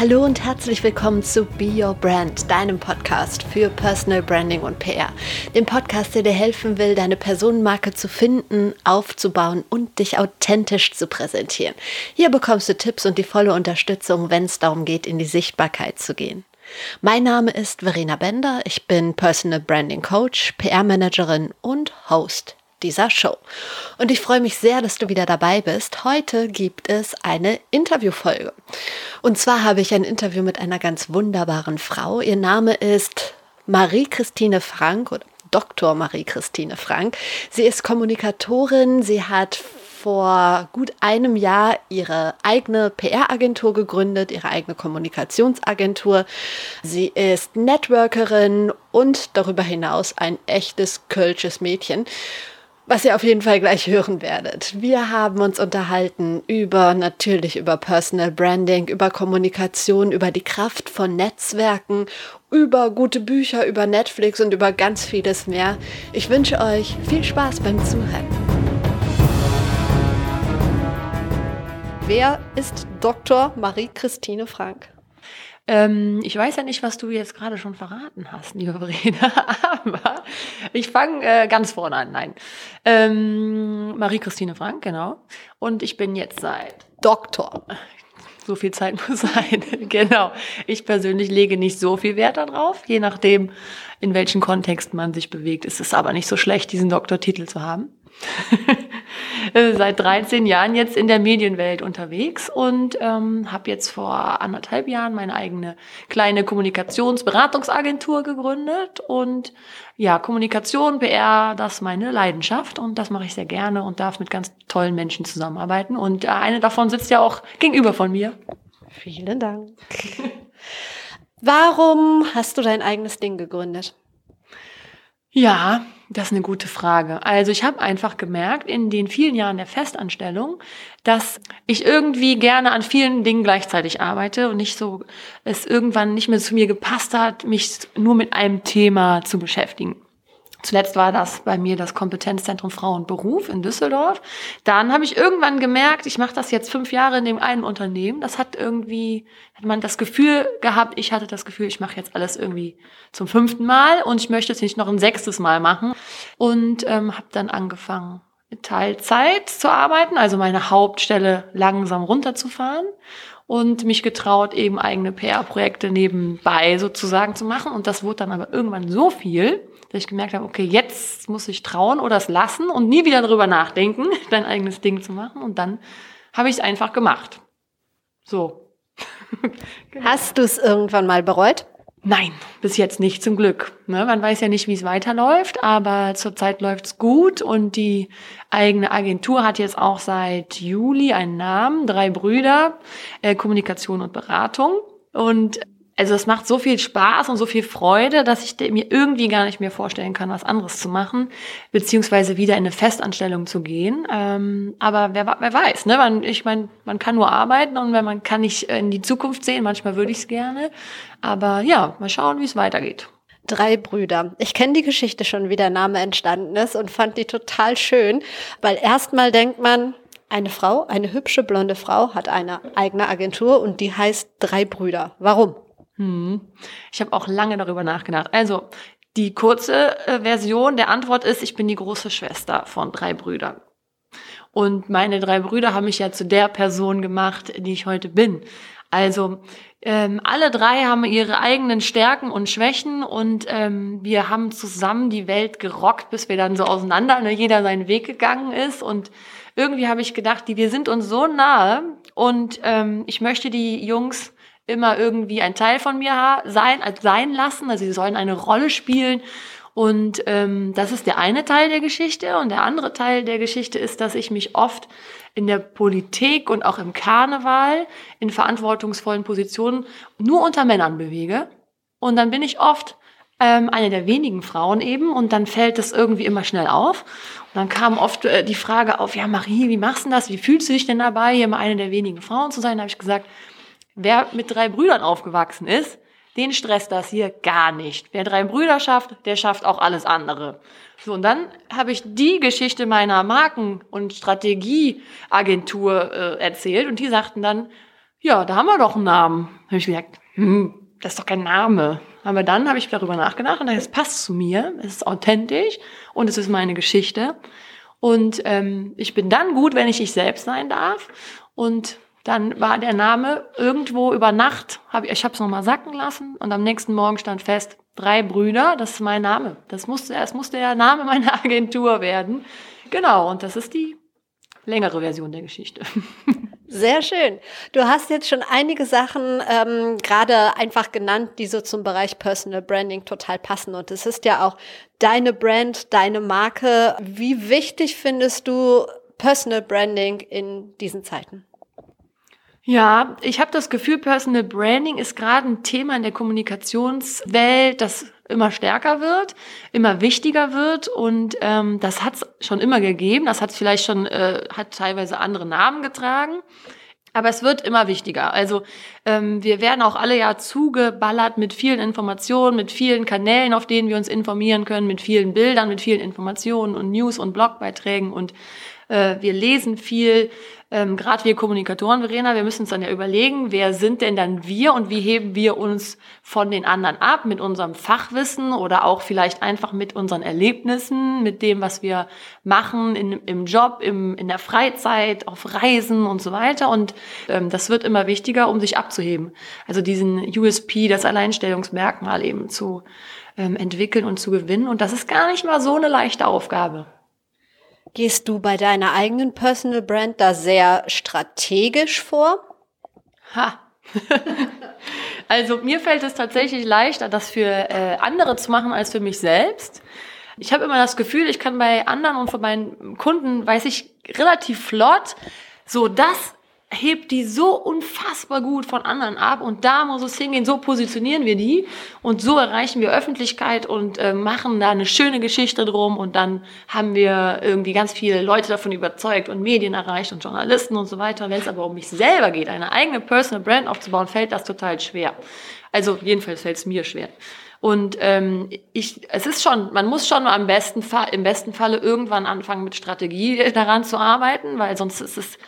Hallo und herzlich willkommen zu Be Your Brand, deinem Podcast für Personal Branding und PR. Dem Podcast, der dir helfen will, deine Personenmarke zu finden, aufzubauen und dich authentisch zu präsentieren. Hier bekommst du Tipps und die volle Unterstützung, wenn es darum geht, in die Sichtbarkeit zu gehen. Mein Name ist Verena Bender, ich bin Personal Branding Coach, PR-Managerin und Host dieser Show. Und ich freue mich sehr, dass du wieder dabei bist. Heute gibt es eine Interviewfolge. Und zwar habe ich ein Interview mit einer ganz wunderbaren Frau. Ihr Name ist Marie-Christine Frank oder Dr. Marie-Christine Frank. Sie ist Kommunikatorin. Sie hat vor gut einem Jahr ihre eigene PR-Agentur gegründet, ihre eigene Kommunikationsagentur. Sie ist Networkerin und darüber hinaus ein echtes kölsches Mädchen was ihr auf jeden Fall gleich hören werdet. Wir haben uns unterhalten über natürlich über Personal Branding, über Kommunikation, über die Kraft von Netzwerken, über gute Bücher, über Netflix und über ganz vieles mehr. Ich wünsche euch viel Spaß beim Zuhören. Wer ist Dr. Marie-Christine Frank? Ähm, ich weiß ja nicht, was du jetzt gerade schon verraten hast, liebe Verena, aber ich fange äh, ganz vorne an. Nein. Ähm, Marie-Christine Frank, genau. Und ich bin jetzt seit Doktor. So viel Zeit muss sein. genau. Ich persönlich lege nicht so viel Wert darauf, je nachdem, in welchem Kontext man sich bewegt. Es ist aber nicht so schlecht, diesen Doktortitel zu haben. Seit 13 Jahren jetzt in der Medienwelt unterwegs und ähm, habe jetzt vor anderthalb Jahren meine eigene kleine Kommunikationsberatungsagentur gegründet und ja, Kommunikation, PR, das ist meine Leidenschaft und das mache ich sehr gerne und darf mit ganz tollen Menschen zusammenarbeiten und äh, eine davon sitzt ja auch gegenüber von mir. Vielen Dank. Warum hast du dein eigenes Ding gegründet? Ja, das ist eine gute Frage. Also ich habe einfach gemerkt in den vielen Jahren der Festanstellung, dass ich irgendwie gerne an vielen Dingen gleichzeitig arbeite und nicht so es irgendwann nicht mehr zu mir gepasst hat, mich nur mit einem Thema zu beschäftigen. Zuletzt war das bei mir das Kompetenzzentrum Frau und Beruf in Düsseldorf. Dann habe ich irgendwann gemerkt, ich mache das jetzt fünf Jahre in dem einen Unternehmen. Das hat irgendwie, hat man das Gefühl gehabt, ich hatte das Gefühl, ich mache jetzt alles irgendwie zum fünften Mal und ich möchte es nicht noch ein sechstes Mal machen. Und ähm, habe dann angefangen, Teilzeit zu arbeiten, also meine Hauptstelle langsam runterzufahren und mich getraut, eben eigene PR-Projekte nebenbei sozusagen zu machen. Und das wurde dann aber irgendwann so viel, dass ich gemerkt habe, okay, jetzt muss ich trauen oder es lassen und nie wieder darüber nachdenken, dein eigenes Ding zu machen. Und dann habe ich es einfach gemacht. So. genau. Hast du es irgendwann mal bereut? Nein, bis jetzt nicht, zum Glück. Ne, man weiß ja nicht, wie es weiterläuft, aber zurzeit läuft es gut und die eigene Agentur hat jetzt auch seit Juli einen Namen, drei Brüder, äh, Kommunikation und Beratung. Und also es macht so viel Spaß und so viel Freude, dass ich mir irgendwie gar nicht mehr vorstellen kann, was anderes zu machen, beziehungsweise wieder in eine Festanstellung zu gehen. Ähm, aber wer, wer weiß, ne? Man, ich meine, man kann nur arbeiten und wenn man kann nicht in die Zukunft sehen. Manchmal würde ich es gerne, aber ja, mal schauen, wie es weitergeht. Drei Brüder. Ich kenne die Geschichte schon, wie der Name entstanden ist und fand die total schön, weil erstmal denkt man, eine Frau, eine hübsche blonde Frau hat eine eigene Agentur und die heißt Drei Brüder. Warum? Hm. Ich habe auch lange darüber nachgedacht. Also die kurze äh, Version der Antwort ist, ich bin die große Schwester von drei Brüdern. Und meine drei Brüder haben mich ja zu der Person gemacht, die ich heute bin. Also ähm, alle drei haben ihre eigenen Stärken und Schwächen und ähm, wir haben zusammen die Welt gerockt, bis wir dann so auseinander, ne, jeder seinen Weg gegangen ist. Und irgendwie habe ich gedacht, die, wir sind uns so nahe und ähm, ich möchte die Jungs immer irgendwie ein Teil von mir sein, also sein lassen. Also sie sollen eine Rolle spielen. Und ähm, das ist der eine Teil der Geschichte. Und der andere Teil der Geschichte ist, dass ich mich oft in der Politik und auch im Karneval in verantwortungsvollen Positionen nur unter Männern bewege. Und dann bin ich oft ähm, eine der wenigen Frauen eben und dann fällt das irgendwie immer schnell auf. Und dann kam oft äh, die Frage auf, ja Marie, wie machst du das? Wie fühlst du dich denn dabei, hier mal eine der wenigen Frauen zu sein? Da habe ich gesagt, Wer mit drei Brüdern aufgewachsen ist, den stresst das hier gar nicht. Wer drei Brüder schafft, der schafft auch alles andere. So, und dann habe ich die Geschichte meiner Marken- und Strategieagentur äh, erzählt und die sagten dann, ja, da haben wir doch einen Namen. Habe ich gesagt, hm, das ist doch kein Name. Aber dann habe ich darüber nachgedacht und es passt zu mir, es ist authentisch und es ist meine Geschichte. Und ähm, ich bin dann gut, wenn ich ich selbst sein darf. Und dann war der Name irgendwo über Nacht, hab ich, ich habe es nochmal sacken lassen und am nächsten Morgen stand fest, drei Brüder, das ist mein Name. Das musste, das musste der Name meiner Agentur werden. Genau, und das ist die längere Version der Geschichte. Sehr schön. Du hast jetzt schon einige Sachen ähm, gerade einfach genannt, die so zum Bereich Personal Branding total passen. Und es ist ja auch deine Brand, deine Marke. Wie wichtig findest du Personal Branding in diesen Zeiten? Ja, ich habe das Gefühl, Personal Branding ist gerade ein Thema in der Kommunikationswelt, das immer stärker wird, immer wichtiger wird und ähm, das hat es schon immer gegeben. Das hat vielleicht schon, äh, hat teilweise andere Namen getragen. Aber es wird immer wichtiger. Also ähm, wir werden auch alle ja zugeballert mit vielen Informationen, mit vielen Kanälen, auf denen wir uns informieren können, mit vielen Bildern, mit vielen Informationen und News und Blogbeiträgen und äh, wir lesen viel ähm, gerade wir Kommunikatoren, Verena, wir müssen uns dann ja überlegen, wer sind denn dann wir und wie heben wir uns von den anderen ab mit unserem Fachwissen oder auch vielleicht einfach mit unseren Erlebnissen, mit dem, was wir machen in, im Job, im, in der Freizeit, auf Reisen und so weiter. Und ähm, das wird immer wichtiger, um sich abzuheben. Also diesen USP, das Alleinstellungsmerkmal eben zu ähm, entwickeln und zu gewinnen. Und das ist gar nicht mal so eine leichte Aufgabe. Gehst du bei deiner eigenen Personal Brand da sehr strategisch vor? Ha. also mir fällt es tatsächlich leichter, das für äh, andere zu machen als für mich selbst. Ich habe immer das Gefühl, ich kann bei anderen und von meinen Kunden, weiß ich relativ flott, so das hebt die so unfassbar gut von anderen ab und da muss es hingehen, so positionieren wir die und so erreichen wir Öffentlichkeit und äh, machen da eine schöne Geschichte drum und dann haben wir irgendwie ganz viele Leute davon überzeugt und Medien erreicht und Journalisten und so weiter. Wenn es aber um mich selber geht, eine eigene Personal Brand aufzubauen, fällt das total schwer. Also jedenfalls fällt es mir schwer. Und ähm, ich, es ist schon, man muss schon am besten im besten Falle irgendwann anfangen mit Strategie daran zu arbeiten, weil sonst ist es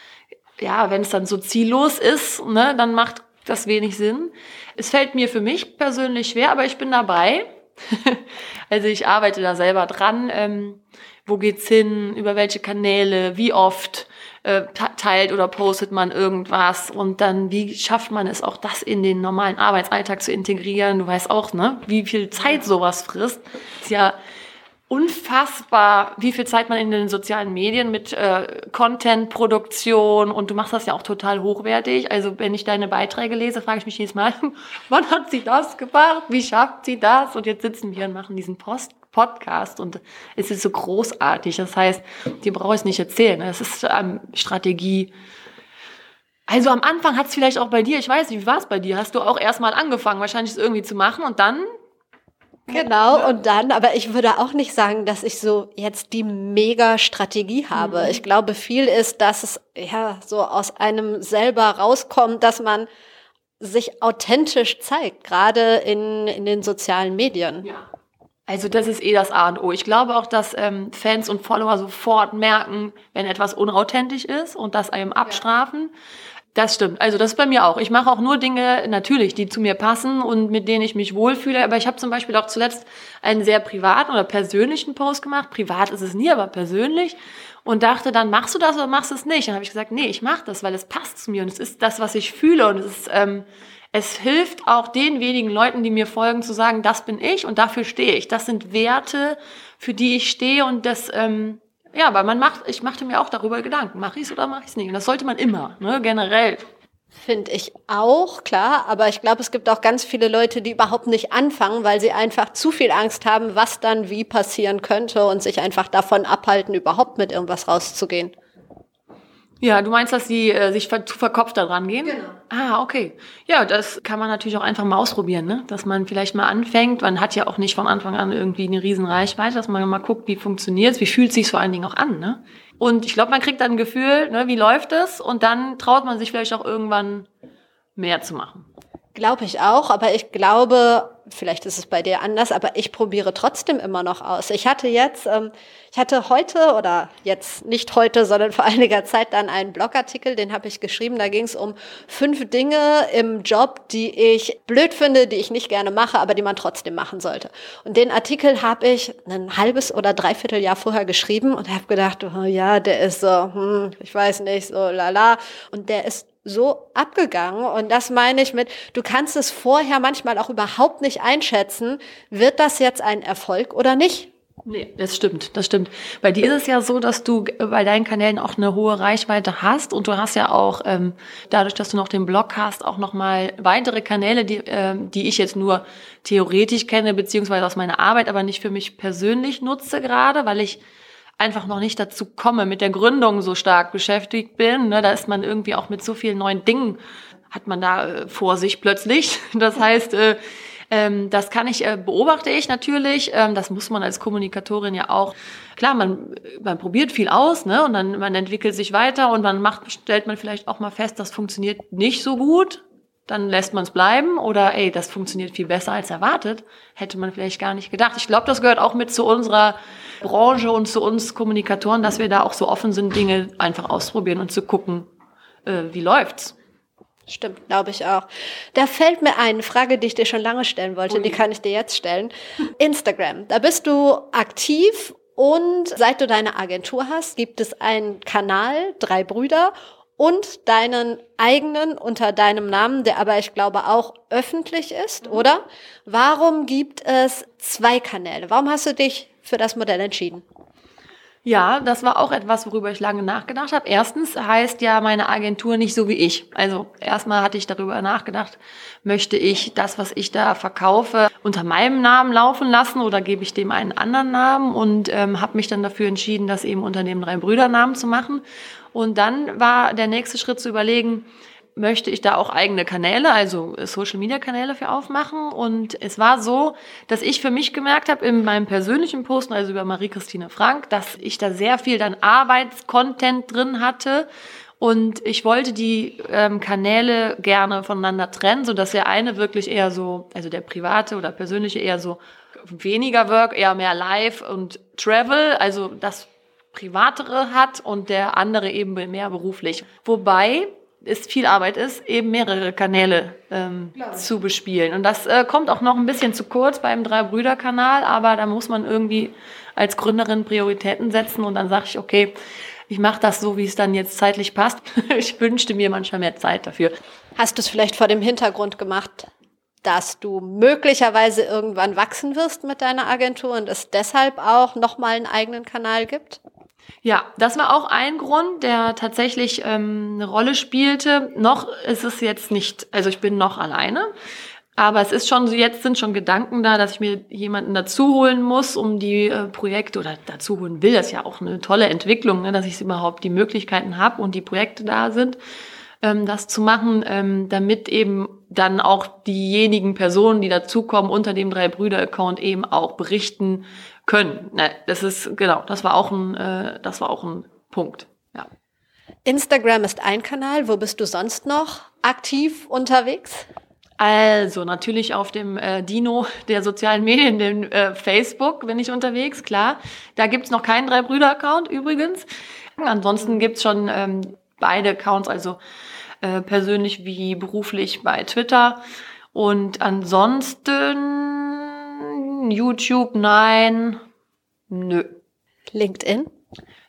ja, wenn es dann so ziellos ist, ne, dann macht das wenig Sinn. Es fällt mir für mich persönlich schwer, aber ich bin dabei. also ich arbeite da selber dran. Ähm, wo geht's hin? Über welche Kanäle? Wie oft? Äh, teilt oder postet man irgendwas und dann wie schafft man es auch das in den normalen Arbeitsalltag zu integrieren? Du weißt auch, ne, wie viel Zeit sowas frisst. Ist ja unfassbar, wie viel Zeit man in den sozialen Medien mit äh, Content-Produktion und du machst das ja auch total hochwertig. Also wenn ich deine Beiträge lese, frage ich mich jedes Mal, wann hat sie das gemacht? Wie schafft sie das? Und jetzt sitzen wir und machen diesen Post Podcast und es ist so großartig. Das heißt, dir brauche ich es nicht erzählen. Es ist ähm, Strategie. Also am Anfang hat es vielleicht auch bei dir, ich weiß nicht, wie war es bei dir? Hast du auch erstmal angefangen, wahrscheinlich es irgendwie zu machen und dann Genau, und dann, aber ich würde auch nicht sagen, dass ich so jetzt die mega Strategie habe. Mhm. Ich glaube, viel ist, dass es ja so aus einem selber rauskommt, dass man sich authentisch zeigt, gerade in, in den sozialen Medien. Ja. Also das ist eh das A und O. Ich glaube auch, dass ähm, Fans und Follower sofort merken, wenn etwas unauthentisch ist und das einem abstrafen. Ja. Das stimmt. Also das ist bei mir auch. Ich mache auch nur Dinge natürlich, die zu mir passen und mit denen ich mich wohlfühle. Aber ich habe zum Beispiel auch zuletzt einen sehr privaten oder persönlichen Post gemacht. Privat ist es nie, aber persönlich. Und dachte dann, machst du das oder machst du es nicht? Dann habe ich gesagt, nee, ich mache das, weil es passt zu mir und es ist das, was ich fühle. Und es ist, ähm, es hilft auch den wenigen Leuten, die mir folgen, zu sagen, das bin ich und dafür stehe ich. Das sind Werte, für die ich stehe und das ähm, ja, weil man macht, ich machte mir auch darüber Gedanken, mache ich es oder mache ich es nicht. Und das sollte man immer, ne, generell. Finde ich auch, klar. Aber ich glaube, es gibt auch ganz viele Leute, die überhaupt nicht anfangen, weil sie einfach zu viel Angst haben, was dann wie passieren könnte und sich einfach davon abhalten, überhaupt mit irgendwas rauszugehen. Ja, du meinst, dass sie äh, sich zu verkopft da dran gehen? Genau. Ah, okay. Ja, das kann man natürlich auch einfach mal ausprobieren, ne? Dass man vielleicht mal anfängt. Man hat ja auch nicht von Anfang an irgendwie eine riesen Reichweite, dass man mal guckt, wie funktioniert's, wie fühlt sich's vor allen Dingen auch an, ne? Und ich glaube, man kriegt dann ein Gefühl, ne, wie läuft es? Und dann traut man sich vielleicht auch irgendwann mehr zu machen. Glaube ich auch, aber ich glaube, vielleicht ist es bei dir anders, aber ich probiere trotzdem immer noch aus. Ich hatte jetzt, ähm, ich hatte heute oder jetzt nicht heute, sondern vor einiger Zeit dann einen Blogartikel, den habe ich geschrieben. Da ging es um fünf Dinge im Job, die ich blöd finde, die ich nicht gerne mache, aber die man trotzdem machen sollte. Und den Artikel habe ich ein halbes oder dreiviertel Jahr vorher geschrieben und habe gedacht, oh ja, der ist so, hm, ich weiß nicht, so lala. Und der ist so abgegangen. Und das meine ich mit, du kannst es vorher manchmal auch überhaupt nicht einschätzen, wird das jetzt ein Erfolg oder nicht? Nee, das stimmt, das stimmt. Bei dir ist es ja so, dass du bei deinen Kanälen auch eine hohe Reichweite hast und du hast ja auch ähm, dadurch, dass du noch den Blog hast, auch noch mal weitere Kanäle, die, ähm, die ich jetzt nur theoretisch kenne beziehungsweise aus meiner Arbeit, aber nicht für mich persönlich nutze gerade, weil ich einfach noch nicht dazu komme, mit der Gründung so stark beschäftigt bin. Ne, da ist man irgendwie auch mit so vielen neuen Dingen, hat man da äh, vor sich plötzlich. Das heißt, äh, ähm, das kann ich, äh, beobachte ich natürlich. Ähm, das muss man als Kommunikatorin ja auch. Klar, man, man probiert viel aus, ne? Und dann man entwickelt sich weiter und man macht, stellt man vielleicht auch mal fest, das funktioniert nicht so gut dann lässt man es bleiben oder ey, das funktioniert viel besser als erwartet, hätte man vielleicht gar nicht gedacht. Ich glaube, das gehört auch mit zu unserer Branche und zu uns Kommunikatoren, dass wir da auch so offen sind, Dinge einfach ausprobieren und zu gucken, äh, wie läuft's. Stimmt, glaube ich auch. Da fällt mir eine Frage, die ich dir schon lange stellen wollte, Ui. die kann ich dir jetzt stellen. Instagram, da bist du aktiv und seit du deine Agentur hast, gibt es einen Kanal, drei Brüder und deinen eigenen unter deinem Namen, der aber ich glaube auch öffentlich ist, mhm. oder? Warum gibt es zwei Kanäle? Warum hast du dich für das Modell entschieden? Ja, das war auch etwas, worüber ich lange nachgedacht habe. Erstens heißt ja meine Agentur nicht so wie ich. Also erstmal hatte ich darüber nachgedacht, möchte ich das, was ich da verkaufe, unter meinem Namen laufen lassen oder gebe ich dem einen anderen Namen und ähm, habe mich dann dafür entschieden, das eben unter dem drei Brüder Namen zu machen. Und dann war der nächste Schritt zu überlegen, möchte ich da auch eigene Kanäle, also Social Media Kanäle für aufmachen. Und es war so, dass ich für mich gemerkt habe in meinem persönlichen Posten, also über Marie-Christine Frank, dass ich da sehr viel dann Arbeitscontent drin hatte. Und ich wollte die ähm, Kanäle gerne voneinander trennen, so dass der eine wirklich eher so, also der private oder persönliche eher so weniger Work, eher mehr Live und Travel, also das privatere hat und der andere eben mehr beruflich. Wobei es viel Arbeit ist, eben mehrere Kanäle ähm, zu bespielen. Und das äh, kommt auch noch ein bisschen zu kurz beim Drei-Brüder-Kanal, aber da muss man irgendwie als Gründerin Prioritäten setzen und dann sage ich, okay, ich mache das so, wie es dann jetzt zeitlich passt. ich wünschte mir manchmal mehr Zeit dafür. Hast du es vielleicht vor dem Hintergrund gemacht, dass du möglicherweise irgendwann wachsen wirst mit deiner Agentur und es deshalb auch nochmal einen eigenen Kanal gibt? Ja, das war auch ein Grund, der tatsächlich ähm, eine Rolle spielte. Noch ist es jetzt nicht, also ich bin noch alleine. Aber es ist schon, jetzt sind schon Gedanken da, dass ich mir jemanden dazu holen muss, um die äh, Projekte oder dazu holen will. Das ist ja auch eine tolle Entwicklung, ne, dass ich überhaupt die Möglichkeiten habe und die Projekte da sind, ähm, das zu machen, ähm, damit eben dann auch diejenigen Personen, die dazukommen unter dem drei Brüder Account eben auch berichten, können. Ne, das ist genau, das war auch ein, äh, das war auch ein Punkt. Ja. Instagram ist ein Kanal. Wo bist du sonst noch aktiv unterwegs? Also natürlich auf dem äh, Dino der sozialen Medien, dem äh, Facebook bin ich unterwegs, klar. Da gibt's noch keinen Drei-Brüder-Account übrigens. Ansonsten gibt's schon ähm, beide Accounts, also äh, persönlich wie beruflich bei Twitter. Und ansonsten YouTube, nein. Nö. LinkedIn?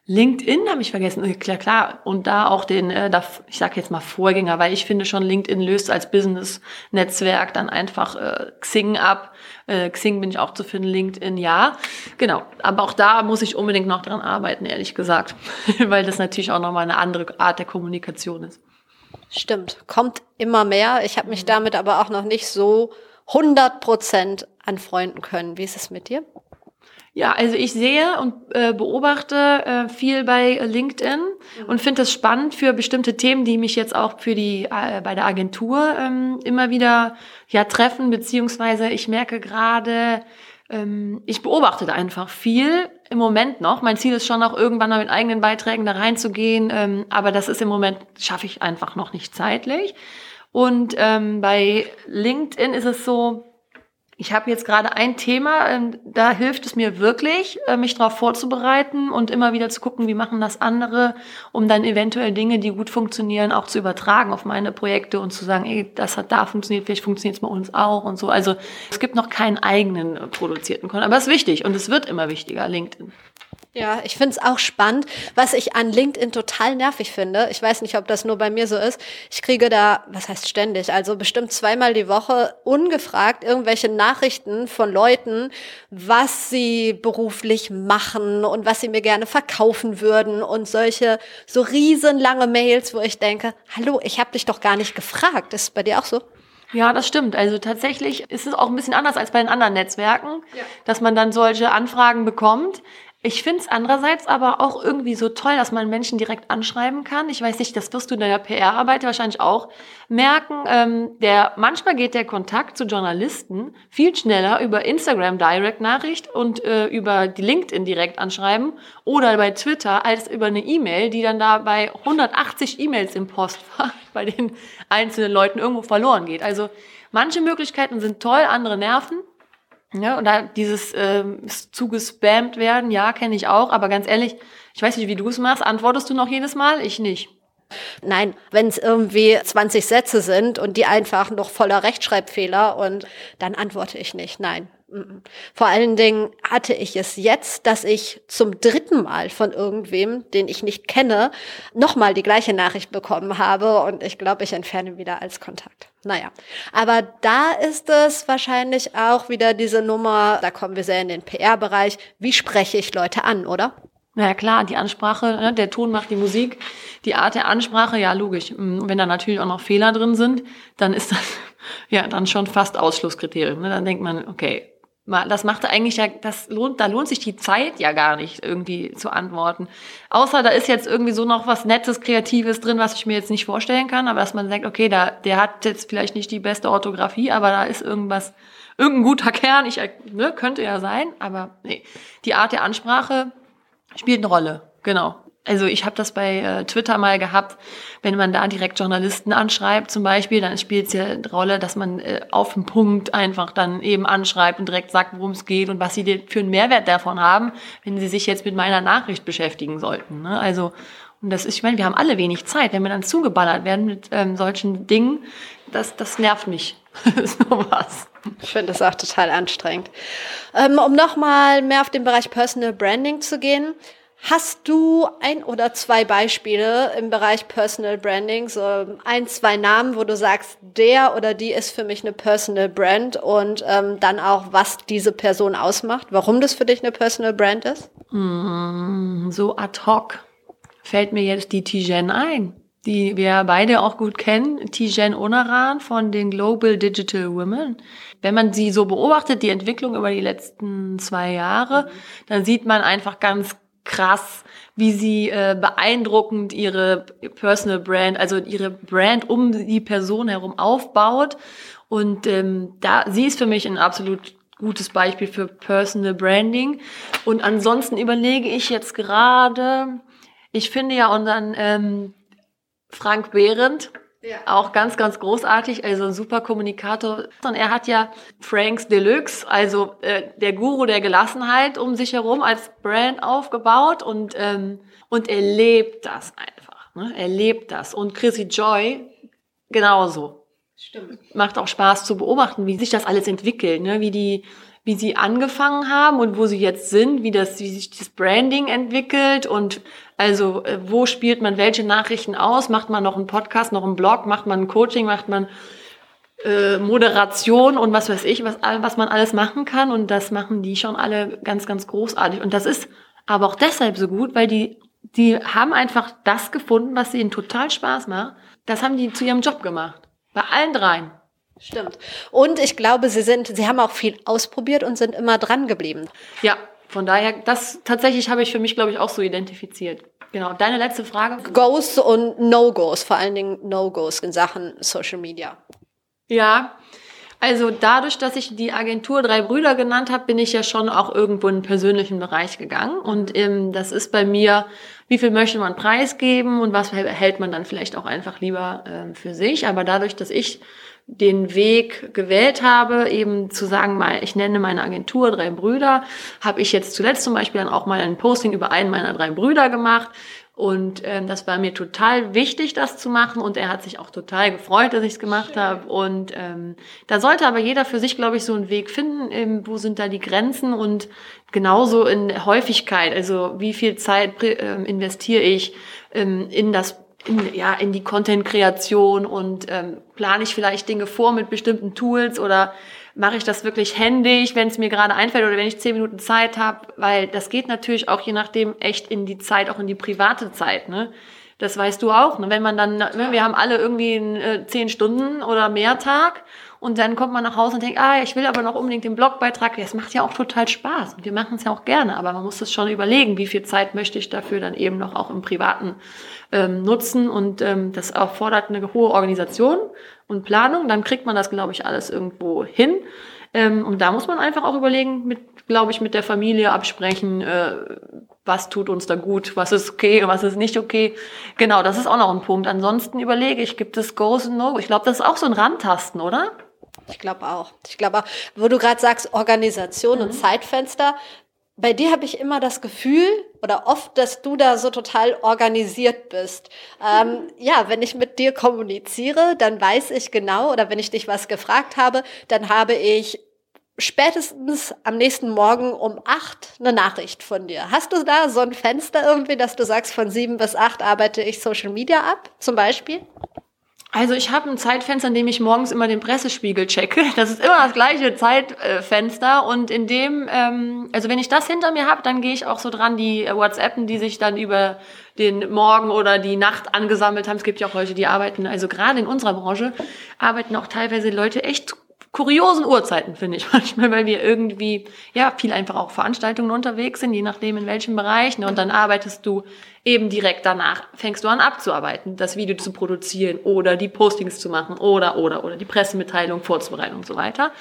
LinkedIn habe ich vergessen. Klar, klar. Und da auch den, äh, ich sage jetzt mal Vorgänger, weil ich finde schon, LinkedIn löst als Business-Netzwerk dann einfach äh, Xing ab. Äh, Xing bin ich auch zu finden, LinkedIn ja. Genau. Aber auch da muss ich unbedingt noch dran arbeiten, ehrlich gesagt. weil das natürlich auch nochmal eine andere Art der Kommunikation ist. Stimmt. Kommt immer mehr. Ich habe mich damit aber auch noch nicht so 100 Prozent anfreunden können. Wie ist es mit dir? Ja, also ich sehe und äh, beobachte äh, viel bei LinkedIn mhm. und finde es spannend für bestimmte Themen, die mich jetzt auch für die äh, bei der Agentur ähm, immer wieder ja treffen, beziehungsweise ich merke gerade, ähm, ich beobachte da einfach viel im Moment noch. Mein Ziel ist schon auch irgendwann mal mit eigenen Beiträgen da reinzugehen, ähm, aber das ist im Moment schaffe ich einfach noch nicht zeitlich. Und ähm, bei LinkedIn ist es so, ich habe jetzt gerade ein Thema, ähm, da hilft es mir wirklich, äh, mich darauf vorzubereiten und immer wieder zu gucken, wie machen das andere, um dann eventuell Dinge, die gut funktionieren, auch zu übertragen auf meine Projekte und zu sagen, ey, das hat da funktioniert, vielleicht funktioniert es bei uns auch und so. Also es gibt noch keinen eigenen produzierten Content, aber es ist wichtig und es wird immer wichtiger, LinkedIn. Ja, ich finde es auch spannend. Was ich an LinkedIn total nervig finde, ich weiß nicht, ob das nur bei mir so ist, ich kriege da, was heißt ständig, also bestimmt zweimal die Woche ungefragt irgendwelche Nachrichten von Leuten, was sie beruflich machen und was sie mir gerne verkaufen würden und solche so riesenlange Mails, wo ich denke, hallo, ich habe dich doch gar nicht gefragt. Ist es bei dir auch so? Ja, das stimmt. Also tatsächlich ist es auch ein bisschen anders als bei den anderen Netzwerken, ja. dass man dann solche Anfragen bekommt. Ich finde es andererseits aber auch irgendwie so toll, dass man Menschen direkt anschreiben kann. Ich weiß nicht, das wirst du in deiner PR-Arbeit wahrscheinlich auch merken. Ähm, der, manchmal geht der Kontakt zu Journalisten viel schneller über Instagram Direct Nachricht und äh, über die LinkedIn direkt anschreiben oder bei Twitter als über eine E-Mail, die dann da bei 180 E-Mails im Postfach bei den einzelnen Leuten irgendwo verloren geht. Also manche Möglichkeiten sind toll, andere nerven. Ja, und da dieses ähm, zugespammt werden, ja, kenne ich auch, aber ganz ehrlich, ich weiß nicht, wie du es machst. Antwortest du noch jedes Mal? Ich nicht. Nein, wenn es irgendwie 20 Sätze sind und die einfach noch voller Rechtschreibfehler und dann antworte ich nicht. Nein. Vor allen Dingen hatte ich es jetzt, dass ich zum dritten Mal von irgendwem, den ich nicht kenne, nochmal die gleiche Nachricht bekommen habe und ich glaube, ich entferne wieder als Kontakt. Naja, aber da ist es wahrscheinlich auch wieder diese Nummer, da kommen wir sehr in den PR-Bereich, wie spreche ich Leute an, oder? Na ja, klar, die Ansprache, ne, der Ton macht die Musik, die Art der Ansprache, ja logisch. Mm, wenn da natürlich auch noch Fehler drin sind, dann ist das ja dann schon fast Ausschlusskriterium. Ne? Dann denkt man, okay, das macht eigentlich ja, das lohnt, da lohnt sich die Zeit ja gar nicht, irgendwie zu antworten. Außer da ist jetzt irgendwie so noch was Nettes, Kreatives drin, was ich mir jetzt nicht vorstellen kann, aber dass man sagt, okay, da, der hat jetzt vielleicht nicht die beste Orthographie, aber da ist irgendwas, irgendein guter Kern, ich, ne, könnte ja sein, aber nee. Die Art der Ansprache spielt eine Rolle, genau. Also ich habe das bei äh, Twitter mal gehabt, wenn man da direkt Journalisten anschreibt zum Beispiel, dann spielt es ja eine Rolle, dass man äh, auf den Punkt einfach dann eben anschreibt und direkt sagt, worum es geht und was sie für einen Mehrwert davon haben, wenn sie sich jetzt mit meiner Nachricht beschäftigen sollten. Ne? Also und das ist, ich meine, wir haben alle wenig Zeit, wenn wir dann zugeballert werden mit ähm, solchen Dingen, das, das nervt mich. Sowas. Ich finde das auch total anstrengend. Ähm, um nochmal mehr auf den Bereich Personal Branding zu gehen, Hast du ein oder zwei Beispiele im Bereich Personal Branding, so ein, zwei Namen, wo du sagst, der oder die ist für mich eine Personal Brand und ähm, dann auch, was diese Person ausmacht, warum das für dich eine Personal Brand ist? Mm, so ad hoc fällt mir jetzt die Tijen ein, die wir beide auch gut kennen, Tijen Onaran von den Global Digital Women. Wenn man sie so beobachtet, die Entwicklung über die letzten zwei Jahre, dann sieht man einfach ganz krass, wie sie äh, beeindruckend ihre Personal Brand, also ihre Brand um die Person herum aufbaut. Und ähm, da sie ist für mich ein absolut gutes Beispiel für Personal Branding. Und ansonsten überlege ich jetzt gerade, ich finde ja unseren ähm, Frank Behrendt, ja. Auch ganz, ganz großartig, also ein super Kommunikator. Und er hat ja Franks Deluxe, also äh, der Guru der Gelassenheit um sich herum als Brand aufgebaut und, ähm, und er lebt das einfach. Ne? Er lebt das. Und Chrissy Joy genauso. Stimmt. Macht auch Spaß zu beobachten, wie sich das alles entwickelt, ne? wie die wie sie angefangen haben und wo sie jetzt sind, wie das, wie sich das Branding entwickelt und also äh, wo spielt man welche Nachrichten aus? Macht man noch einen Podcast, noch einen Blog? Macht man ein Coaching? Macht man äh, Moderation und was weiß ich, was, was man alles machen kann und das machen die schon alle ganz, ganz großartig und das ist aber auch deshalb so gut, weil die die haben einfach das gefunden, was ihnen total Spaß macht. Das haben die zu ihrem Job gemacht. Bei allen dreien. Stimmt. Und ich glaube, sie sind, sie haben auch viel ausprobiert und sind immer dran geblieben. Ja, von daher, das tatsächlich habe ich für mich, glaube ich, auch so identifiziert. Genau. Deine letzte Frage? Goes und No-Goes, vor allen Dingen No-Goes in Sachen Social Media. Ja, also dadurch, dass ich die Agentur Drei Brüder genannt habe, bin ich ja schon auch irgendwo in den persönlichen Bereich gegangen. Und ähm, das ist bei mir, wie viel möchte man preisgeben und was hält man dann vielleicht auch einfach lieber äh, für sich. Aber dadurch, dass ich den Weg gewählt habe, eben zu sagen, mal, ich nenne meine Agentur drei Brüder, habe ich jetzt zuletzt zum Beispiel dann auch mal ein Posting über einen meiner drei Brüder gemacht. Und ähm, das war mir total wichtig, das zu machen. Und er hat sich auch total gefreut, dass ich es gemacht habe. Und ähm, da sollte aber jeder für sich, glaube ich, so einen Weg finden, ähm, wo sind da die Grenzen und genauso in Häufigkeit. Also wie viel Zeit äh, investiere ich ähm, in das in, ja, in die Content-Kreation und ähm, plane ich vielleicht Dinge vor mit bestimmten Tools oder mache ich das wirklich händisch, wenn es mir gerade einfällt oder wenn ich zehn Minuten Zeit habe, weil das geht natürlich auch je nachdem echt in die Zeit, auch in die private Zeit. Ne? Das weißt du auch. Ne? Wenn man dann, ne, wir haben alle irgendwie einen, äh, zehn Stunden oder mehr Tag und dann kommt man nach Hause und denkt, ah, ich will aber noch unbedingt den Blogbeitrag. Das macht ja auch total Spaß und wir machen es ja auch gerne, aber man muss es schon überlegen, wie viel Zeit möchte ich dafür dann eben noch auch im Privaten ähm, nutzen und ähm, das erfordert eine hohe Organisation und Planung. Dann kriegt man das, glaube ich, alles irgendwo hin. Ähm, und da muss man einfach auch überlegen, mit, glaube ich, mit der Familie absprechen, äh, was tut uns da gut, was ist okay und was ist nicht okay. Genau, das ist auch noch ein Punkt. Ansonsten überlege ich, gibt es Goes und No? Ich glaube, das ist auch so ein Randtasten, oder? Ich glaube auch. Ich glaube auch, wo du gerade sagst, Organisation mhm. und Zeitfenster, bei dir habe ich immer das Gefühl oder oft, dass du da so total organisiert bist. Ähm, ja, wenn ich mit dir kommuniziere, dann weiß ich genau, oder wenn ich dich was gefragt habe, dann habe ich spätestens am nächsten Morgen um acht eine Nachricht von dir. Hast du da so ein Fenster irgendwie, dass du sagst, von sieben bis acht arbeite ich Social Media ab, zum Beispiel? Also ich habe ein Zeitfenster, in dem ich morgens immer den Pressespiegel checke. Das ist immer das gleiche Zeitfenster. Und in dem, ähm, also wenn ich das hinter mir habe, dann gehe ich auch so dran, die WhatsAppen, die sich dann über den Morgen oder die Nacht angesammelt haben. Es gibt ja auch Leute, die arbeiten, also gerade in unserer Branche, arbeiten auch teilweise Leute echt kuriosen Uhrzeiten, finde ich manchmal, weil wir irgendwie, ja, viel einfach auch Veranstaltungen unterwegs sind, je nachdem in welchem Bereich. Ne? Und dann arbeitest du eben direkt danach, fängst du an abzuarbeiten, das Video zu produzieren oder die Postings zu machen oder, oder, oder die Pressemitteilung vorzubereiten und so weiter.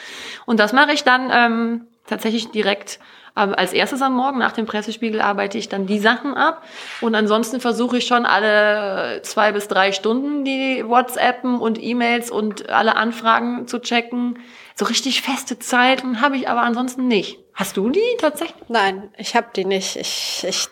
Und das mache ich dann ähm, tatsächlich direkt aber als erstes am Morgen nach dem Pressespiegel arbeite ich dann die Sachen ab. Und ansonsten versuche ich schon alle zwei bis drei Stunden die WhatsAppen und E-Mails und alle Anfragen zu checken. So richtig feste Zeiten habe ich aber ansonsten nicht. Hast du die tatsächlich? Nein, ich habe die nicht. Ich, ich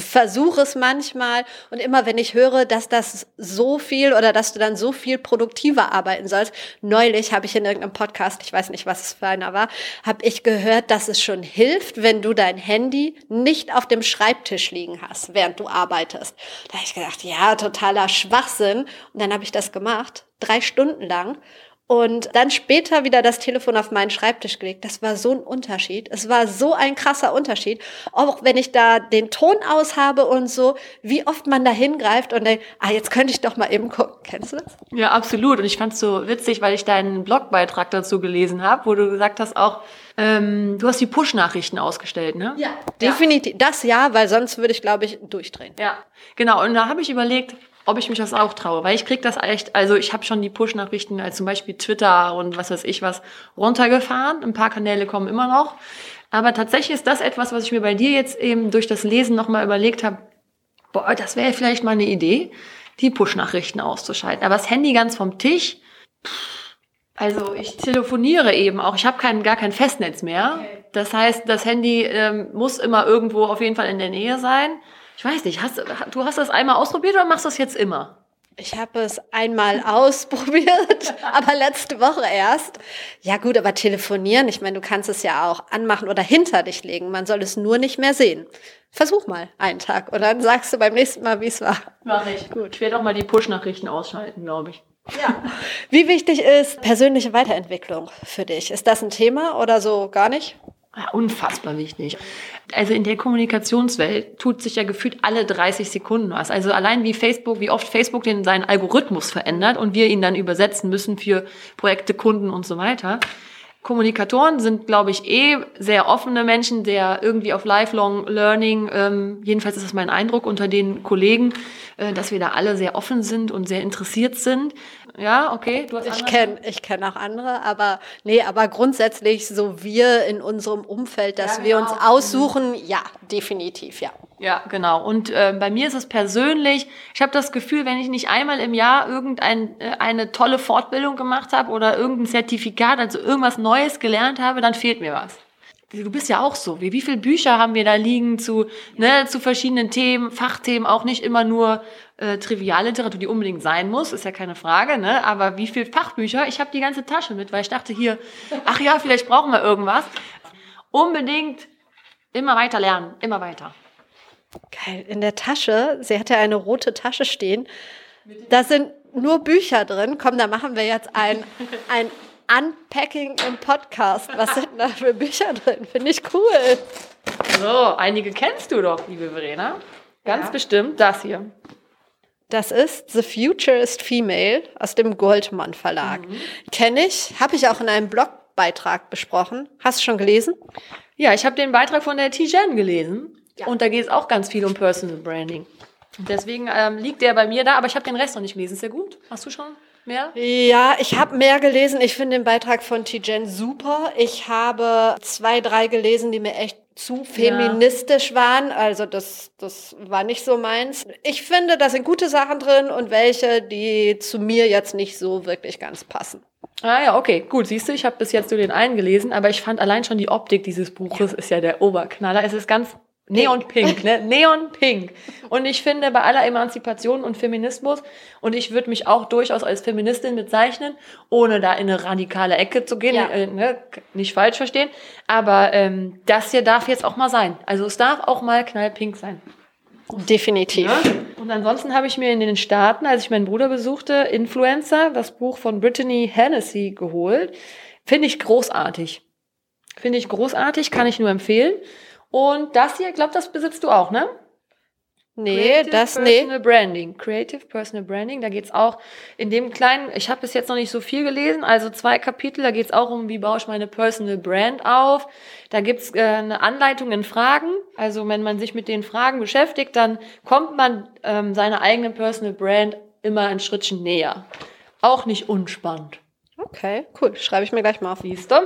versuche es manchmal und immer wenn ich höre, dass das so viel oder dass du dann so viel produktiver arbeiten sollst. Neulich habe ich in irgendeinem Podcast, ich weiß nicht, was es für einer war, habe ich gehört, dass es schon hilft, wenn du dein Handy nicht auf dem Schreibtisch liegen hast, während du arbeitest. Da habe ich gedacht, ja, totaler Schwachsinn. Und dann habe ich das gemacht, drei Stunden lang und dann später wieder das Telefon auf meinen Schreibtisch gelegt. Das war so ein Unterschied. Es war so ein krasser Unterschied. Auch wenn ich da den Ton aus habe und so, wie oft man da hingreift und denkt, ah, jetzt könnte ich doch mal eben gucken. Kennst du das? Ja, absolut. Und ich fand es so witzig, weil ich deinen Blogbeitrag dazu gelesen habe, wo du gesagt hast auch, ähm, du hast die Push-Nachrichten ausgestellt, ne? Ja, definitiv. Ja. Das ja, weil sonst würde ich, glaube ich, durchdrehen. Ja, genau. Und da habe ich überlegt, ob ich mich das auch traue, weil ich krieg das echt, also ich habe schon die Push-Nachrichten als zum Beispiel Twitter und was weiß ich was runtergefahren. Ein paar Kanäle kommen immer noch. Aber tatsächlich ist das etwas, was ich mir bei dir jetzt eben durch das Lesen nochmal überlegt habe, boah, das wäre vielleicht mal eine Idee, die Push-Nachrichten auszuschalten. Aber das Handy ganz vom Tisch, also ich telefoniere eben auch. Ich habe kein, gar kein Festnetz mehr. Das heißt, das Handy ähm, muss immer irgendwo auf jeden Fall in der Nähe sein. Ich weiß nicht, hast, du hast das einmal ausprobiert oder machst du das jetzt immer? Ich habe es einmal ausprobiert, aber letzte Woche erst. Ja gut, aber telefonieren, ich meine, du kannst es ja auch anmachen oder hinter dich legen. Man soll es nur nicht mehr sehen. Versuch mal einen Tag und dann sagst du beim nächsten Mal, wie es war. Mach ich. Gut. Ich werde auch mal die Push-Nachrichten ausschalten, glaube ich. Ja. Wie wichtig ist persönliche Weiterentwicklung für dich? Ist das ein Thema oder so gar nicht? Unfassbar wichtig. Also in der Kommunikationswelt tut sich ja gefühlt alle 30 Sekunden was. Also allein wie Facebook, wie oft Facebook den seinen Algorithmus verändert und wir ihn dann übersetzen müssen für Projekte, Kunden und so weiter. Kommunikatoren sind, glaube ich, eh sehr offene Menschen, der irgendwie auf Lifelong Learning, ähm, jedenfalls ist das mein Eindruck unter den Kollegen, äh, dass wir da alle sehr offen sind und sehr interessiert sind. Ja, okay. Du hast ich kenne ich kenn auch andere, aber nee, aber grundsätzlich so wir in unserem Umfeld, dass ja, genau. wir uns aussuchen, ja, definitiv, ja. Ja, genau. Und äh, bei mir ist es persönlich, ich habe das Gefühl, wenn ich nicht einmal im Jahr irgendeine äh, eine tolle Fortbildung gemacht habe oder irgendein Zertifikat, also irgendwas Neues gelernt habe, dann fehlt mir was. Du bist ja auch so. Wie, wie viele Bücher haben wir da liegen zu, ne, zu verschiedenen Themen, Fachthemen, auch nicht immer nur äh, Trivialliteratur, die unbedingt sein muss, ist ja keine Frage, ne? Aber wie viele Fachbücher? Ich habe die ganze Tasche mit, weil ich dachte hier, ach ja, vielleicht brauchen wir irgendwas. Unbedingt immer weiter lernen, immer weiter. Geil. In der Tasche, sie hatte eine rote Tasche stehen. Da sind nur Bücher drin. Komm, da machen wir jetzt ein, ein Unpacking im Podcast. Was sind da für Bücher drin? Finde ich cool. So, einige kennst du doch, liebe Verena. Ganz ja. bestimmt das hier. Das ist The Future is Female aus dem Goldmann Verlag. Mhm. Kenne ich, habe ich auch in einem Blogbeitrag besprochen. Hast du schon gelesen? Ja, ich habe den Beitrag von der Tijen gelesen. Ja. Und da geht es auch ganz viel um Personal Branding. Deswegen ähm, liegt der bei mir da, aber ich habe den Rest noch nicht gelesen. Ist der gut? Hast du schon? Mehr? Ja, ich habe mehr gelesen. Ich finde den Beitrag von Tijen super. Ich habe zwei, drei gelesen, die mir echt zu feministisch ja. waren. Also das, das war nicht so meins. Ich finde, da sind gute Sachen drin und welche, die zu mir jetzt nicht so wirklich ganz passen. Ah ja, okay, gut. Siehst du, ich habe bis jetzt nur den einen gelesen, aber ich fand allein schon die Optik dieses Buches ja. ist ja der Oberknaller. Es ist ganz Neon Pink, ne? Neon Pink. Und ich finde, bei aller Emanzipation und Feminismus, und ich würde mich auch durchaus als Feministin bezeichnen, ohne da in eine radikale Ecke zu gehen, ja. äh, ne? nicht falsch verstehen, aber ähm, das hier darf jetzt auch mal sein. Also es darf auch mal knallpink sein. Definitiv. Ja? Und ansonsten habe ich mir in den Staaten, als ich meinen Bruder besuchte, Influencer, das Buch von Brittany Hennessy geholt. Finde ich großartig. Finde ich großartig, kann ich nur empfehlen. Und das hier, glaube das besitzt du auch, ne? Nee, Creative das Personal nee. Branding. Creative Personal Branding, da geht's auch in dem kleinen, ich habe bis jetzt noch nicht so viel gelesen, also zwei Kapitel, da geht's auch um, wie baue ich meine Personal Brand auf. Da gibt's äh, eine Anleitung in Fragen. Also wenn man sich mit den Fragen beschäftigt, dann kommt man ähm, seiner eigenen Personal Brand immer ein Schrittchen näher. Auch nicht unspannend. Okay, cool. Schreibe ich mir gleich mal auf. Siehst du?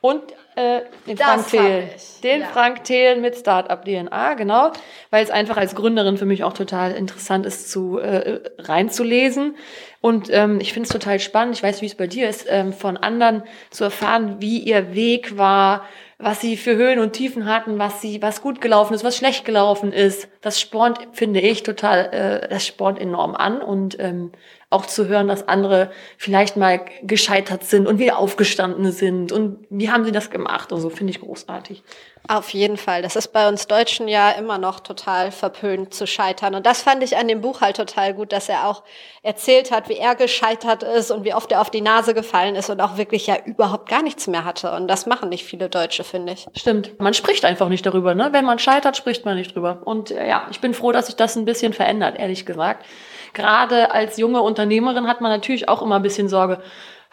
Und äh, den das Frank Thelen. Den ja. Frank Thelen mit Startup DNA, genau. Weil es einfach als Gründerin für mich auch total interessant ist, zu äh, reinzulesen. Und ähm, ich finde es total spannend, ich weiß, wie es bei dir ist, ähm, von anderen zu erfahren, wie ihr Weg war, was sie für Höhen und Tiefen hatten, was sie, was gut gelaufen ist, was schlecht gelaufen ist. Das spornt, finde ich, total, äh, das spornt enorm an. Und ähm, auch zu hören, dass andere vielleicht mal gescheitert sind und wieder aufgestanden sind und wie haben sie das gemacht und so finde ich großartig. Auf jeden Fall. Das ist bei uns Deutschen ja immer noch total verpönt zu scheitern. Und das fand ich an dem Buch halt total gut, dass er auch erzählt hat, wie er gescheitert ist und wie oft er auf die Nase gefallen ist und auch wirklich ja überhaupt gar nichts mehr hatte. Und das machen nicht viele Deutsche, finde ich. Stimmt. Man spricht einfach nicht darüber. Ne? Wenn man scheitert, spricht man nicht drüber. Und äh, ja, ich bin froh, dass sich das ein bisschen verändert, ehrlich gesagt gerade als junge Unternehmerin hat man natürlich auch immer ein bisschen Sorge.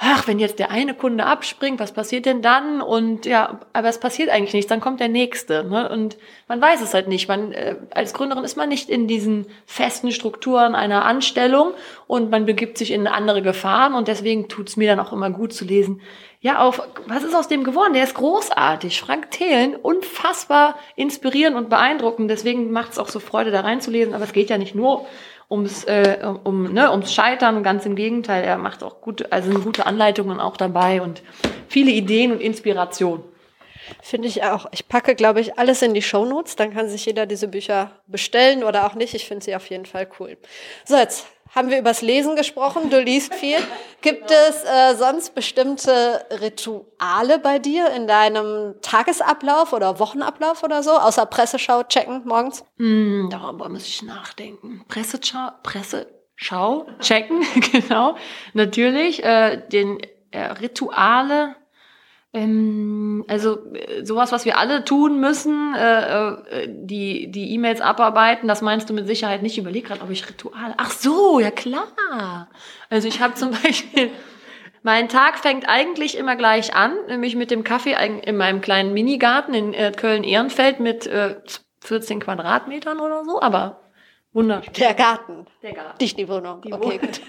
Ach, wenn jetzt der eine Kunde abspringt, was passiert denn dann? Und ja, aber es passiert eigentlich nichts, dann kommt der nächste. Ne? Und man weiß es halt nicht. Man, äh, als Gründerin ist man nicht in diesen festen Strukturen einer Anstellung und man begibt sich in andere Gefahren und deswegen tut's mir dann auch immer gut zu lesen. Ja, auf, was ist aus dem geworden? Der ist großartig. Frank Thelen, unfassbar inspirierend und beeindruckend. Deswegen macht es auch so Freude, da reinzulesen. Aber es geht ja nicht nur ums, äh, um, ne, ums Scheitern. Ganz im Gegenteil, er macht auch gute, also gute Anleitungen auch dabei und viele Ideen und Inspiration. Finde ich auch. Ich packe, glaube ich, alles in die Shownotes. Dann kann sich jeder diese Bücher bestellen oder auch nicht. Ich finde sie auf jeden Fall cool. So, jetzt haben wir übers Lesen gesprochen. Du liest viel. Gibt es äh, sonst bestimmte Rituale bei dir in deinem Tagesablauf oder Wochenablauf oder so? Außer Presseschau checken morgens? Mm, darüber muss ich nachdenken. Presseschau, Presseschau checken, genau. Natürlich. Äh, den äh, Rituale ähm, also äh, sowas, was wir alle tun müssen, äh, äh, die die E-Mails abarbeiten, das meinst du mit Sicherheit nicht. Ich überlege gerade, ob ich Ritual. Ach so, ja klar. Also ich habe zum Beispiel mein Tag fängt eigentlich immer gleich an, nämlich mit dem Kaffee in meinem kleinen Minigarten in äh, Köln-Ehrenfeld mit äh, 14 Quadratmetern oder so, aber Wunderschön. Der Garten. Der Garten. Nicht die Wohnung. Die okay, gut.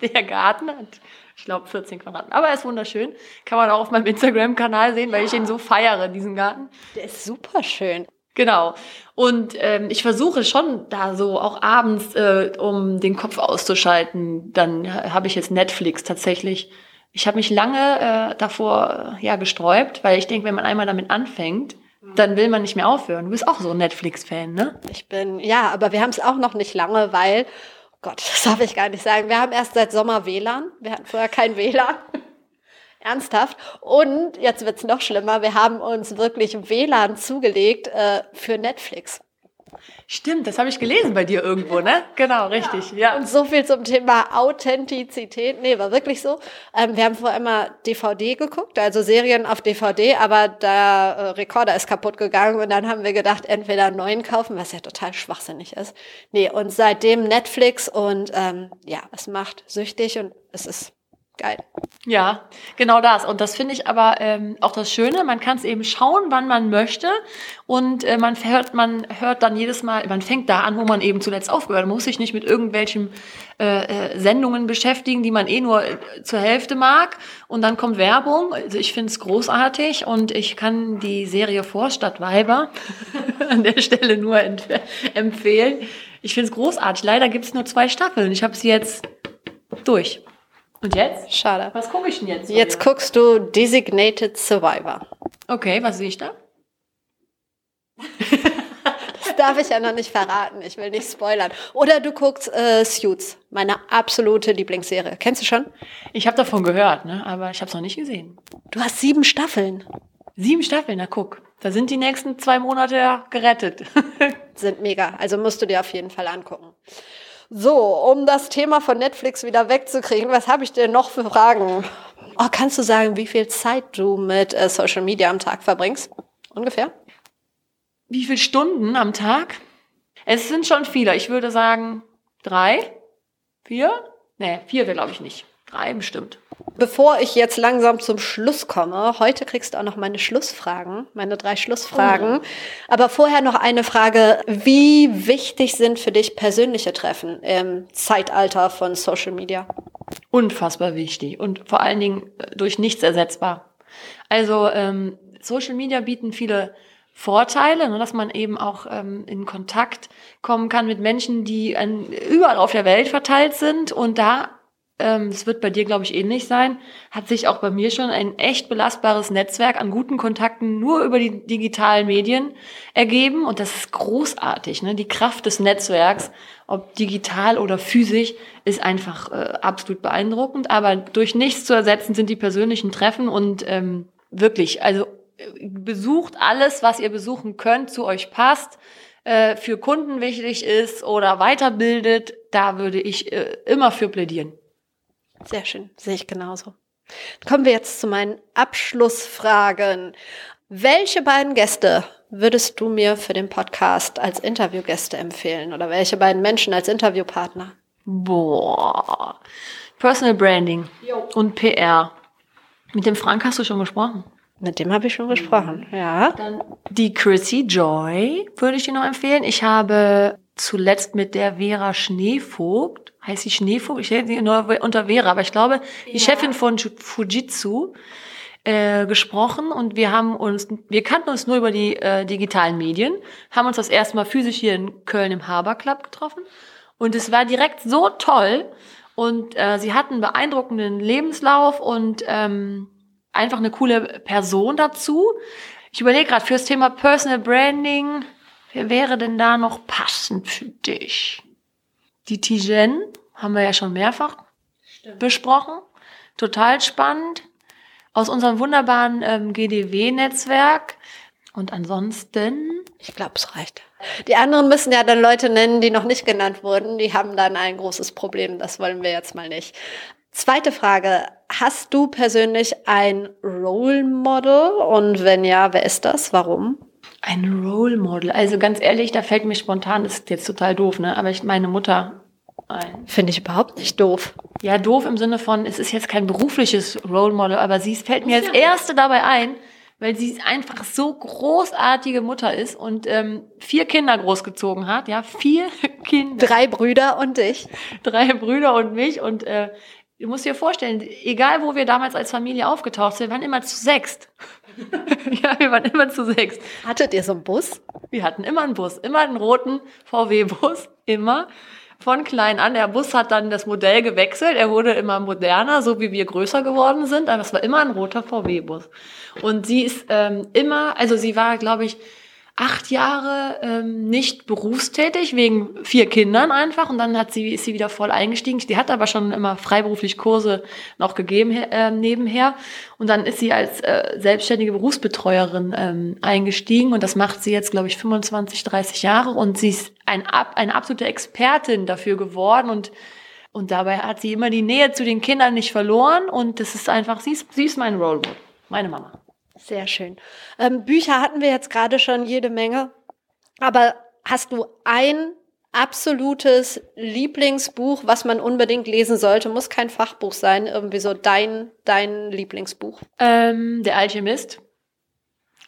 Der Garten hat, ich glaube, 14 Quadratmeter. Aber er ist wunderschön. Kann man auch auf meinem Instagram-Kanal sehen, weil ich ihn so feiere, diesen Garten. Der ist super schön. Genau. Und ähm, ich versuche schon da so auch abends, äh, um den Kopf auszuschalten, dann äh, habe ich jetzt Netflix tatsächlich. Ich habe mich lange äh, davor äh, ja gesträubt, weil ich denke, wenn man einmal damit anfängt, dann will man nicht mehr aufhören. Du bist auch so ein Netflix-Fan, ne? Ich bin, ja, aber wir haben es auch noch nicht lange, weil, oh Gott, das darf ich gar nicht sagen. Wir haben erst seit Sommer WLAN. Wir hatten vorher kein WLAN. Ernsthaft. Und jetzt wird's noch schlimmer. Wir haben uns wirklich WLAN zugelegt äh, für Netflix. Stimmt, das habe ich gelesen bei dir irgendwo, ne? Genau, richtig. Ja. Und so viel zum Thema Authentizität. Nee, war wirklich so. Ähm, wir haben vorher immer DVD geguckt, also Serien auf DVD, aber der äh, Rekorder ist kaputt gegangen und dann haben wir gedacht, entweder einen neuen kaufen, was ja total schwachsinnig ist. Nee, und seitdem Netflix und ähm, ja, es macht süchtig und es ist geil. Ja, genau das. Und das finde ich aber ähm, auch das Schöne. Man kann es eben schauen, wann man möchte. Und äh, man hört, man hört dann jedes Mal, man fängt da an, wo man eben zuletzt aufgehört. Man muss sich nicht mit irgendwelchen äh, äh, Sendungen beschäftigen, die man eh nur äh, zur Hälfte mag. Und dann kommt Werbung. Also ich finde es großartig und ich kann die Serie Vorstadtweiber an der Stelle nur empf empfehlen. Ich finde es großartig. Leider gibt es nur zwei Staffeln. Ich habe sie jetzt durch. Und jetzt? Schade. Was gucke ich denn jetzt? Jetzt guckst du Designated Survivor. Okay, was sehe ich da? Das darf ich ja noch nicht verraten. Ich will nicht spoilern. Oder du guckst äh, Suits, meine absolute Lieblingsserie. Kennst du schon? Ich habe davon gehört, ne? aber ich habe es noch nicht gesehen. Du hast sieben Staffeln. Sieben Staffeln, na guck. Da sind die nächsten zwei Monate gerettet. Sind mega. Also musst du dir auf jeden Fall angucken. So, um das Thema von Netflix wieder wegzukriegen, was habe ich denn noch für Fragen? Oh, kannst du sagen, wie viel Zeit du mit äh, Social Media am Tag verbringst? Ungefähr? Wie viele Stunden am Tag? Es sind schon viele. Ich würde sagen drei, vier? Nee, vier wäre glaube ich nicht. Drei bestimmt. Bevor ich jetzt langsam zum Schluss komme, heute kriegst du auch noch meine Schlussfragen, meine drei Schlussfragen. Aber vorher noch eine Frage. Wie wichtig sind für dich persönliche Treffen im Zeitalter von Social Media? Unfassbar wichtig und vor allen Dingen äh, durch nichts ersetzbar. Also ähm, Social Media bieten viele Vorteile, ne, dass man eben auch ähm, in Kontakt kommen kann mit Menschen, die an, überall auf der Welt verteilt sind und da ähm, das wird bei dir, glaube ich, ähnlich sein, hat sich auch bei mir schon ein echt belastbares Netzwerk an guten Kontakten nur über die digitalen Medien ergeben. Und das ist großartig. Ne? Die Kraft des Netzwerks, ob digital oder physisch, ist einfach äh, absolut beeindruckend. Aber durch nichts zu ersetzen sind die persönlichen Treffen und ähm, wirklich, also äh, besucht alles, was ihr besuchen könnt, zu euch passt äh, für Kunden wichtig ist oder weiterbildet, da würde ich äh, immer für plädieren. Sehr schön, sehe ich genauso. Kommen wir jetzt zu meinen Abschlussfragen. Welche beiden Gäste würdest du mir für den Podcast als Interviewgäste empfehlen oder welche beiden Menschen als Interviewpartner? Boah. Personal Branding und PR. Mit dem Frank hast du schon gesprochen. Mit dem habe ich schon gesprochen, ja. Dann die Chrissy Joy würde ich dir noch empfehlen. Ich habe zuletzt mit der Vera Schneevogt, heißt sie Schneevogt? Ich hätte sie nur unter Vera, aber ich glaube, die Chefin von Fujitsu äh, gesprochen und wir haben uns, wir kannten uns nur über die äh, digitalen Medien, haben uns das erste Mal physisch hier in Köln im Haber Club getroffen und es war direkt so toll und äh, sie hat einen beeindruckenden Lebenslauf und ähm, einfach eine coole Person dazu. Ich überlege gerade fürs Thema Personal Branding, wer wäre denn da noch passend für dich? Die Tijen haben wir ja schon mehrfach besprochen. Total spannend. Aus unserem wunderbaren ähm, GDW-Netzwerk. Und ansonsten, Ich glaube, es reicht. Die anderen müssen ja dann Leute nennen, die noch nicht genannt wurden. Die haben dann ein großes Problem. Das wollen wir jetzt mal nicht. Zweite Frage. Hast du persönlich ein Role Model? Und wenn ja, wer ist das? Warum? Ein Role Model. Also ganz ehrlich, da fällt mir spontan, das ist jetzt total doof, ne? Aber ich meine Mutter ein. Finde ich überhaupt nicht doof. Ja, doof im Sinne von, es ist jetzt kein berufliches Role Model, aber sie fällt mir als erste dabei ein, weil sie einfach so großartige Mutter ist und ähm, vier Kinder großgezogen hat. Ja, vier Kinder. Drei Brüder und dich. Drei Brüder und mich. Und äh, du musst dir vorstellen, egal wo wir damals als Familie aufgetaucht sind, wir waren immer zu sechst. ja, wir waren immer zu sechst. Hattet ihr so einen Bus? Wir hatten immer einen Bus, immer einen roten VW-Bus, immer von klein an. Der Bus hat dann das Modell gewechselt. Er wurde immer moderner, so wie wir größer geworden sind. Aber es war immer ein roter VW-Bus. Und sie ist ähm, immer, also sie war, glaube ich, acht Jahre ähm, nicht berufstätig, wegen vier Kindern einfach. Und dann hat sie, ist sie wieder voll eingestiegen. Die hat aber schon immer freiberuflich Kurse noch gegeben äh, nebenher. Und dann ist sie als äh, selbstständige Berufsbetreuerin ähm, eingestiegen. Und das macht sie jetzt, glaube ich, 25, 30 Jahre. Und sie ist ein, eine absolute Expertin dafür geworden. Und und dabei hat sie immer die Nähe zu den Kindern nicht verloren. Und das ist einfach, sie ist, sie ist mein Model, meine Mama. Sehr schön. Ähm, Bücher hatten wir jetzt gerade schon jede Menge. Aber hast du ein absolutes Lieblingsbuch, was man unbedingt lesen sollte? Muss kein Fachbuch sein, irgendwie so dein, dein Lieblingsbuch. Ähm, der Alchemist.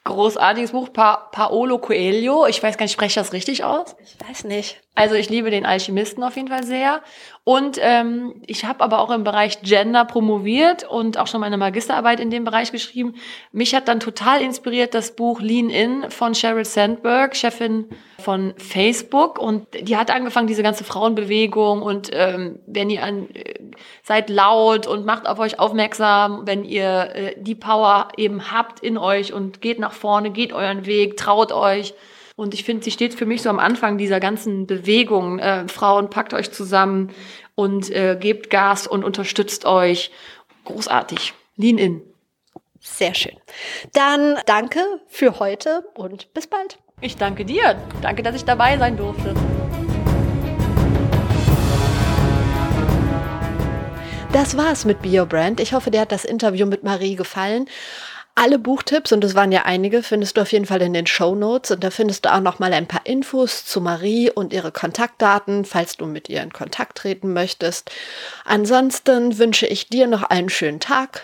Großartiges Buch, pa Paolo Coelho. Ich weiß gar nicht, spreche ich das richtig aus? Ich weiß nicht. Also ich liebe den Alchemisten auf jeden Fall sehr. Und ähm, ich habe aber auch im Bereich Gender promoviert und auch schon meine Magisterarbeit in dem Bereich geschrieben. Mich hat dann total inspiriert das Buch Lean In von Sheryl Sandberg, Chefin von Facebook. Und die hat angefangen, diese ganze Frauenbewegung und ähm, wenn ihr an, äh, seid laut und macht auf euch aufmerksam, wenn ihr äh, die Power eben habt in euch und geht nach vorne, geht euren Weg, traut euch. Und ich finde, sie steht für mich so am Anfang dieser ganzen Bewegung. Äh, Frauen, packt euch zusammen und äh, gebt Gas und unterstützt euch. Großartig. Lean in. Sehr schön. Dann danke für heute und bis bald. Ich danke dir. Danke, dass ich dabei sein durfte. Das war's mit BioBrand. Ich hoffe, dir hat das Interview mit Marie gefallen. Alle Buchtipps, und es waren ja einige, findest du auf jeden Fall in den Show Notes. Und da findest du auch noch mal ein paar Infos zu Marie und ihre Kontaktdaten, falls du mit ihr in Kontakt treten möchtest. Ansonsten wünsche ich dir noch einen schönen Tag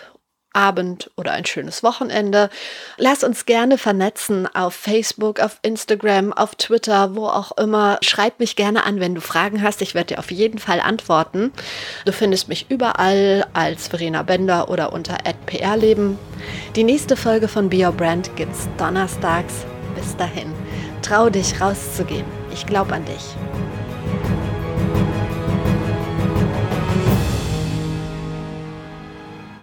Abend oder ein schönes Wochenende. Lass uns gerne vernetzen auf Facebook, auf Instagram, auf Twitter, wo auch immer. Schreib mich gerne an, wenn du Fragen hast. Ich werde dir auf jeden Fall antworten. Du findest mich überall als Verena Bender oder unter @prleben. Die nächste Folge von Be Your Brand gibt's donnerstags. Bis dahin. Trau dich rauszugehen. Ich glaube an dich.